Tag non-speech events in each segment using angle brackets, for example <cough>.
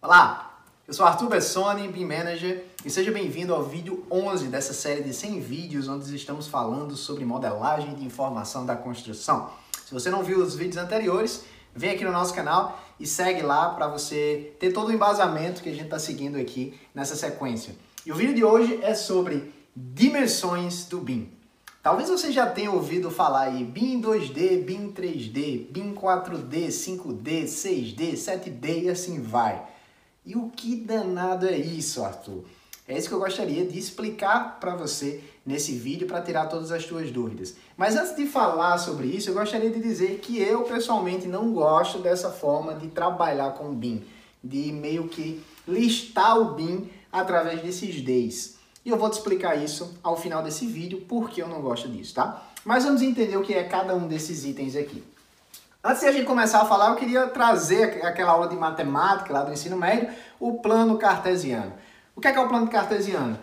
Olá, eu sou Arthur Bessoni, BIM Manager, e seja bem-vindo ao vídeo 11 dessa série de 100 vídeos onde estamos falando sobre modelagem de informação da construção. Se você não viu os vídeos anteriores, vem aqui no nosso canal e segue lá para você ter todo o embasamento que a gente está seguindo aqui nessa sequência. E o vídeo de hoje é sobre dimensões do BIM. Talvez você já tenha ouvido falar aí BIM 2D, BIM 3D, BIM 4D, 5D, 6D, 7D e assim vai. E o que danado é isso, Arthur? É isso que eu gostaria de explicar para você nesse vídeo para tirar todas as suas dúvidas. Mas antes de falar sobre isso, eu gostaria de dizer que eu pessoalmente não gosto dessa forma de trabalhar com BIM, de meio que listar o BIM através desses Ds. E eu vou te explicar isso ao final desse vídeo, porque eu não gosto disso, tá? Mas vamos entender o que é cada um desses itens aqui. Antes de a gente começar a falar, eu queria trazer aquela aula de matemática lá do ensino médio, o plano cartesiano. O que é, que é o plano cartesiano?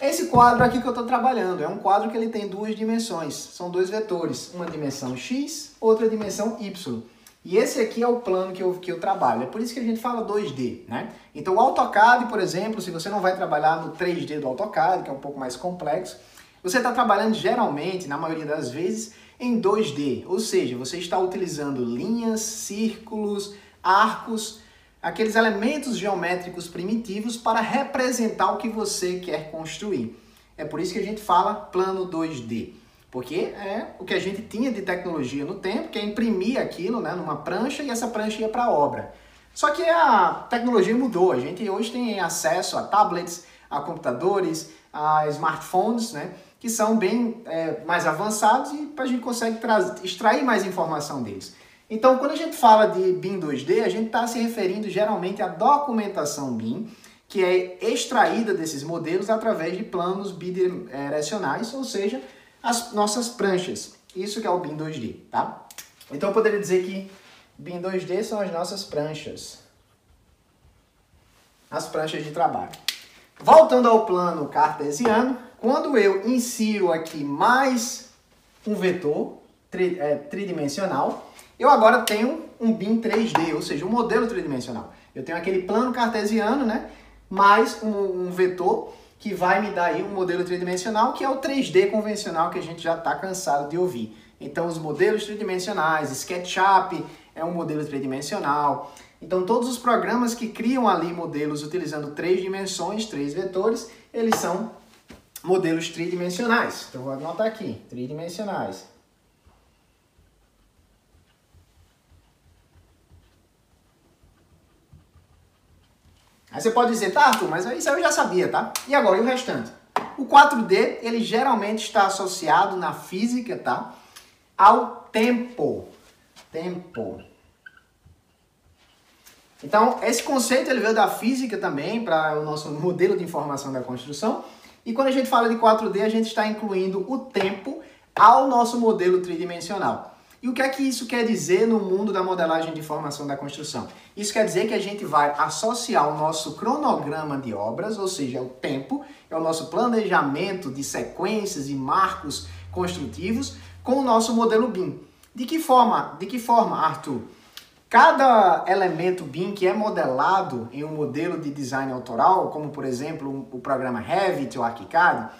Esse quadro aqui que eu estou trabalhando é um quadro que ele tem duas dimensões, são dois vetores, uma dimensão x, outra dimensão y. E esse aqui é o plano que eu, que eu trabalho, é por isso que a gente fala 2D, né? Então o AutoCAD, por exemplo, se você não vai trabalhar no 3D do AutoCAD, que é um pouco mais complexo, você está trabalhando geralmente, na maioria das vezes, em 2D, ou seja, você está utilizando linhas, círculos, arcos, aqueles elementos geométricos primitivos para representar o que você quer construir. É por isso que a gente fala plano 2D, porque é o que a gente tinha de tecnologia no tempo, que é imprimir aquilo né, numa prancha e essa prancha ia para a obra. Só que a tecnologia mudou, a gente hoje tem acesso a tablets, a computadores, a smartphones, né, que são bem é, mais avançados e a gente consegue extrair mais informação deles. Então, quando a gente fala de BIM 2D, a gente está se referindo geralmente à documentação BIM, que é extraída desses modelos através de planos bidirecionais, ou seja, as nossas pranchas. Isso que é o BIM 2D, tá? Então, eu poderia dizer que BIM 2D são as nossas pranchas. As pranchas de trabalho. Voltando ao plano cartesiano, quando eu insiro aqui mais um vetor tri, é, tridimensional, eu agora tenho um BIM 3D, ou seja, um modelo tridimensional. Eu tenho aquele plano cartesiano, né? Mais um, um vetor que vai me dar aí um modelo tridimensional, que é o 3D convencional que a gente já está cansado de ouvir. Então, os modelos tridimensionais, SketchUp é um modelo tridimensional. Então, todos os programas que criam ali modelos utilizando três dimensões, três vetores, eles são modelos tridimensionais. Então, vou anotar aqui, tridimensionais. Você pode dizer, tá, Arthur, mas isso eu já sabia, tá? E agora, e o restante? O 4D, ele geralmente está associado na física, tá? Ao tempo. Tempo. Então, esse conceito ele veio da física também para o nosso <laughs> modelo de informação da construção. E quando a gente fala de 4D, a gente está incluindo o tempo ao nosso modelo tridimensional. E o que é que isso quer dizer no mundo da modelagem de informação da construção? Isso quer dizer que a gente vai associar o nosso cronograma de obras, ou seja, o tempo, é o nosso planejamento de sequências e marcos construtivos, com o nosso modelo BIM. De que forma, de que forma, Arthur? Cada elemento BIM que é modelado em um modelo de design autoral, como por exemplo o programa Revit ou ArchiCAD,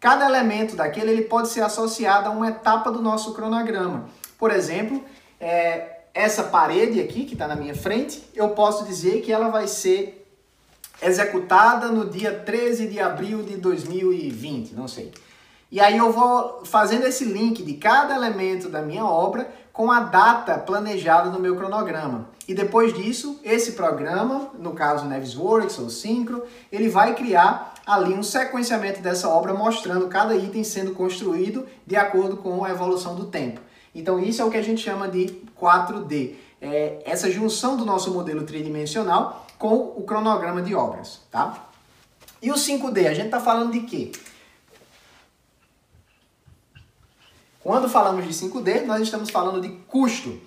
cada elemento daquele ele pode ser associado a uma etapa do nosso cronograma. Por exemplo, é, essa parede aqui que está na minha frente, eu posso dizer que ela vai ser executada no dia 13 de abril de 2020, não sei. E aí eu vou fazendo esse link de cada elemento da minha obra com a data planejada no meu cronograma. E depois disso, esse programa, no caso Navisworks ou Synchro, ele vai criar ali um sequenciamento dessa obra mostrando cada item sendo construído de acordo com a evolução do tempo. Então isso é o que a gente chama de 4D. É essa junção do nosso modelo tridimensional com o cronograma de obras, tá? E o 5D, a gente está falando de quê? Quando falamos de 5D, nós estamos falando de custo.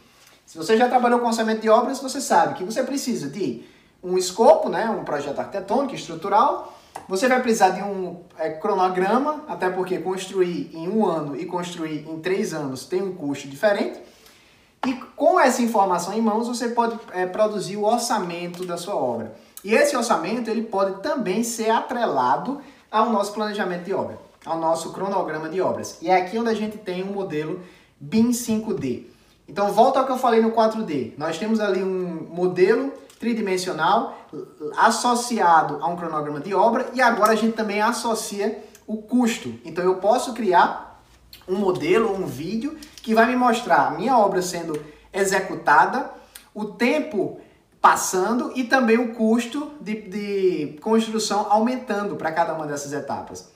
Se você já trabalhou com orçamento de obras, você sabe que você precisa de um escopo, né, um projeto arquitetônico, estrutural, Você vai precisar de um é, cronograma, até porque construir em um ano e construir em três anos tem um custo diferente. E com essa informação em mãos, você pode é, produzir o orçamento da sua obra. E esse orçamento ele pode também ser atrelado ao nosso planejamento de obra, ao nosso cronograma de obras. E é aqui onde a gente tem um modelo BIM 5D. Então, volta ao que eu falei no 4D. Nós temos ali um modelo tridimensional associado a um cronograma de obra e agora a gente também associa o custo. Então, eu posso criar um modelo, um vídeo que vai me mostrar a minha obra sendo executada, o tempo passando e também o custo de, de construção aumentando para cada uma dessas etapas.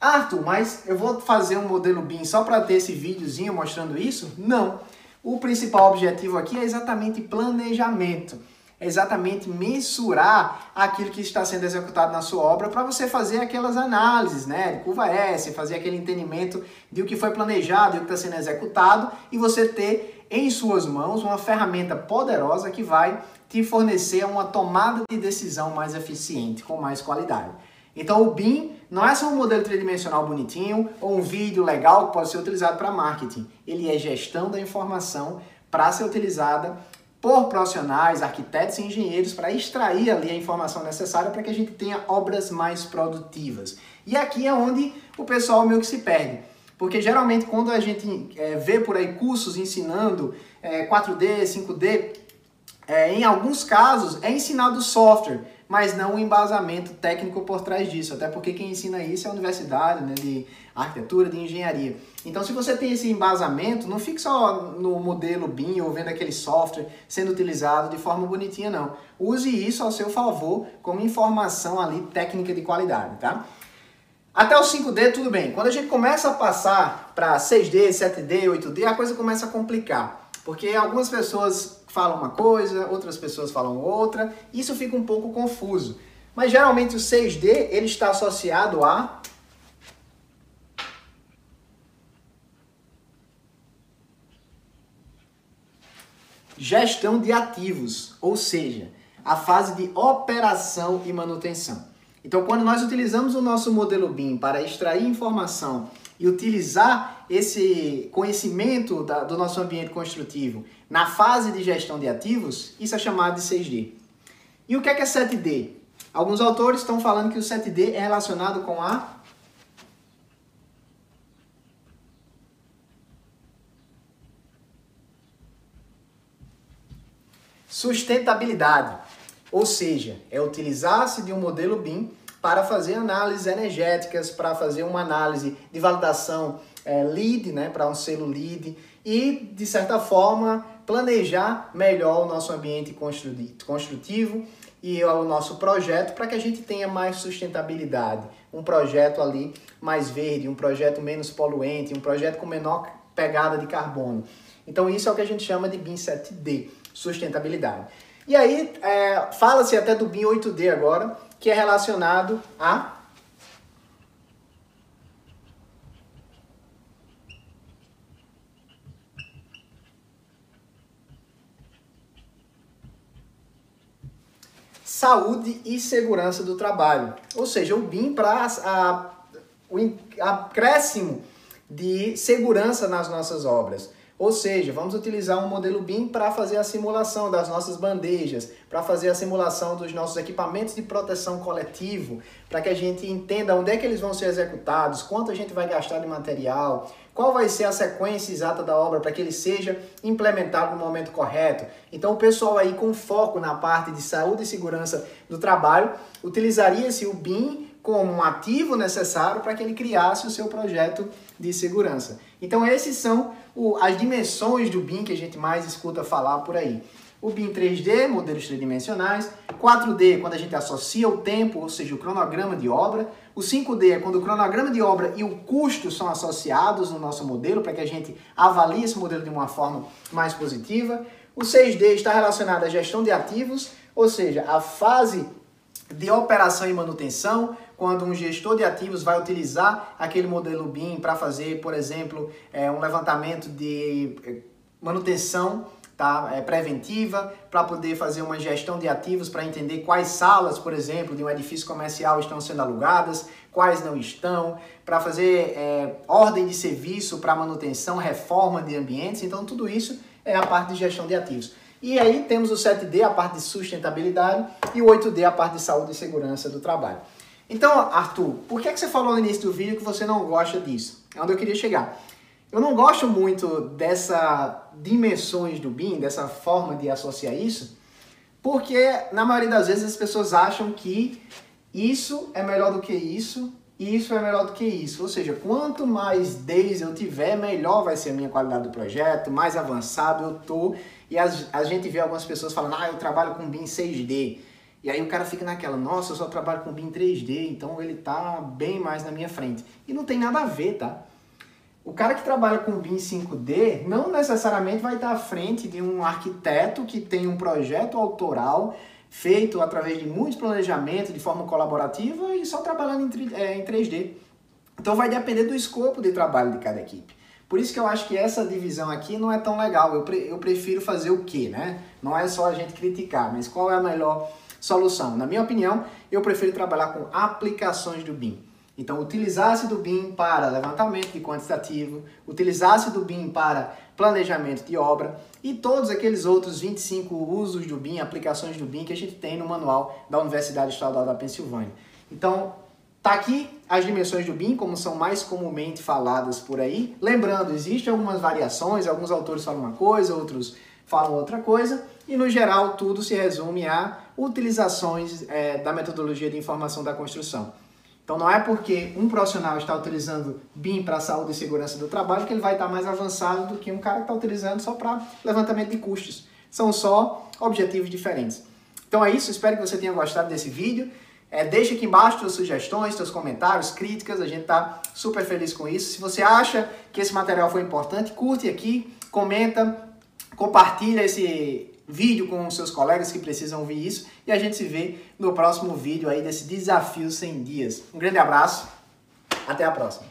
Arthur, mas eu vou fazer um modelo BIM só para ter esse videozinho mostrando isso? Não. O principal objetivo aqui é exatamente planejamento. É exatamente mensurar aquilo que está sendo executado na sua obra para você fazer aquelas análises, né, de curva S, fazer aquele entendimento de o que foi planejado e o que está sendo executado e você ter em suas mãos uma ferramenta poderosa que vai te fornecer uma tomada de decisão mais eficiente, com mais qualidade. Então o BIM não é só um modelo tridimensional bonitinho ou um vídeo legal que pode ser utilizado para marketing. Ele é gestão da informação para ser utilizada por profissionais, arquitetos e engenheiros para extrair ali a informação necessária para que a gente tenha obras mais produtivas. E aqui é onde o pessoal meio que se perde. Porque geralmente quando a gente é, vê por aí cursos ensinando é, 4D, 5D, é, em alguns casos é ensinado software, mas não o embasamento técnico por trás disso, até porque quem ensina isso é a universidade né, de arquitetura, de engenharia. Então, se você tem esse embasamento, não fique só no modelo BIM ou vendo aquele software sendo utilizado de forma bonitinha, não. Use isso ao seu favor como informação ali técnica de qualidade, tá? Até o 5D, tudo bem. Quando a gente começa a passar para 6D, 7D, 8D, a coisa começa a complicar. Porque algumas pessoas falam uma coisa, outras pessoas falam outra, isso fica um pouco confuso. Mas geralmente o 6D ele está associado a gestão de ativos, ou seja, a fase de operação e manutenção. Então, quando nós utilizamos o nosso modelo BIM para extrair informação e utilizar esse conhecimento da, do nosso ambiente construtivo na fase de gestão de ativos, isso é chamado de 6D. E o que é, que é 7D? Alguns autores estão falando que o 7D é relacionado com a sustentabilidade, ou seja, é utilizar-se de um modelo BIM para fazer análises energéticas, para fazer uma análise de validação é, LEED, né, para um selo LEED, e, de certa forma, planejar melhor o nosso ambiente construtivo e o nosso projeto para que a gente tenha mais sustentabilidade. Um projeto ali mais verde, um projeto menos poluente, um projeto com menor pegada de carbono. Então, isso é o que a gente chama de BIM 7D, sustentabilidade. E aí, é, fala-se até do BIM 8D agora, que é relacionado a saúde e segurança do trabalho. Ou seja, o BIM para o acréscimo de segurança nas nossas obras. Ou seja, vamos utilizar um modelo BIM para fazer a simulação das nossas bandejas, para fazer a simulação dos nossos equipamentos de proteção coletivo, para que a gente entenda onde é que eles vão ser executados, quanto a gente vai gastar de material, qual vai ser a sequência exata da obra para que ele seja implementado no momento correto. Então, o pessoal aí com foco na parte de saúde e segurança do trabalho utilizaria-se o BIM como um ativo necessário para que ele criasse o seu projeto de segurança. Então, esses são o, as dimensões do BIM que a gente mais escuta falar por aí. O BIM 3D, modelos tridimensionais. 4D, quando a gente associa o tempo, ou seja, o cronograma de obra. O 5D é quando o cronograma de obra e o custo são associados no nosso modelo, para que a gente avalie esse modelo de uma forma mais positiva. O 6D está relacionado à gestão de ativos, ou seja, a fase de operação e manutenção, quando um gestor de ativos vai utilizar aquele modelo BIM para fazer, por exemplo, é, um levantamento de é, manutenção tá? É preventiva, para poder fazer uma gestão de ativos, para entender quais salas, por exemplo, de um edifício comercial estão sendo alugadas, quais não estão, para fazer é, ordem de serviço para manutenção, reforma de ambientes. Então, tudo isso é a parte de gestão de ativos. E aí temos o 7D, a parte de sustentabilidade, e o 8D, a parte de saúde e segurança do trabalho. Então, Arthur, por que, é que você falou no início do vídeo que você não gosta disso? É onde eu queria chegar. Eu não gosto muito dessa dimensões do BIM, dessa forma de associar isso, porque na maioria das vezes as pessoas acham que isso é melhor do que isso e isso é melhor do que isso. Ou seja, quanto mais Ds eu tiver, melhor vai ser a minha qualidade do projeto, mais avançado eu tô. E a, a gente vê algumas pessoas falando, ah, eu trabalho com BIM 6D. E aí o cara fica naquela, nossa, eu só trabalho com BIM 3D, então ele tá bem mais na minha frente. E não tem nada a ver, tá? O cara que trabalha com BIM 5D não necessariamente vai estar à frente de um arquiteto que tem um projeto autoral feito através de muitos planejamentos de forma colaborativa e só trabalhando em 3D. É, então vai depender do escopo de trabalho de cada equipe. Por isso que eu acho que essa divisão aqui não é tão legal. Eu, pre eu prefiro fazer o quê, né? Não é só a gente criticar, mas qual é a melhor solução? Na minha opinião, eu prefiro trabalhar com aplicações do BIM. Então, utilizasse do BIM para levantamento de quantitativo, utilizasse do BIM para planejamento de obra e todos aqueles outros 25 usos do BIM, aplicações do BIM que a gente tem no manual da Universidade Estadual da Pensilvânia. Então, tá aqui as dimensões do BIM, como são mais comumente faladas por aí. Lembrando, existem algumas variações, alguns autores falam uma coisa, outros falam outra coisa, e no geral tudo se resume a utilizações é, da metodologia de informação da construção. Então não é porque um profissional está utilizando BIM para saúde e segurança do trabalho que ele vai estar mais avançado do que um cara que está utilizando só para levantamento de custos. São só objetivos diferentes. Então é isso, espero que você tenha gostado desse vídeo. É, deixa aqui embaixo suas sugestões, seus comentários, críticas, a gente está super feliz com isso. Se você acha que esse material foi importante, curte aqui, comenta, compartilha esse, vídeo com os seus colegas que precisam ouvir isso e a gente se vê no próximo vídeo aí desse desafio 100 dias. Um grande abraço, até a próxima.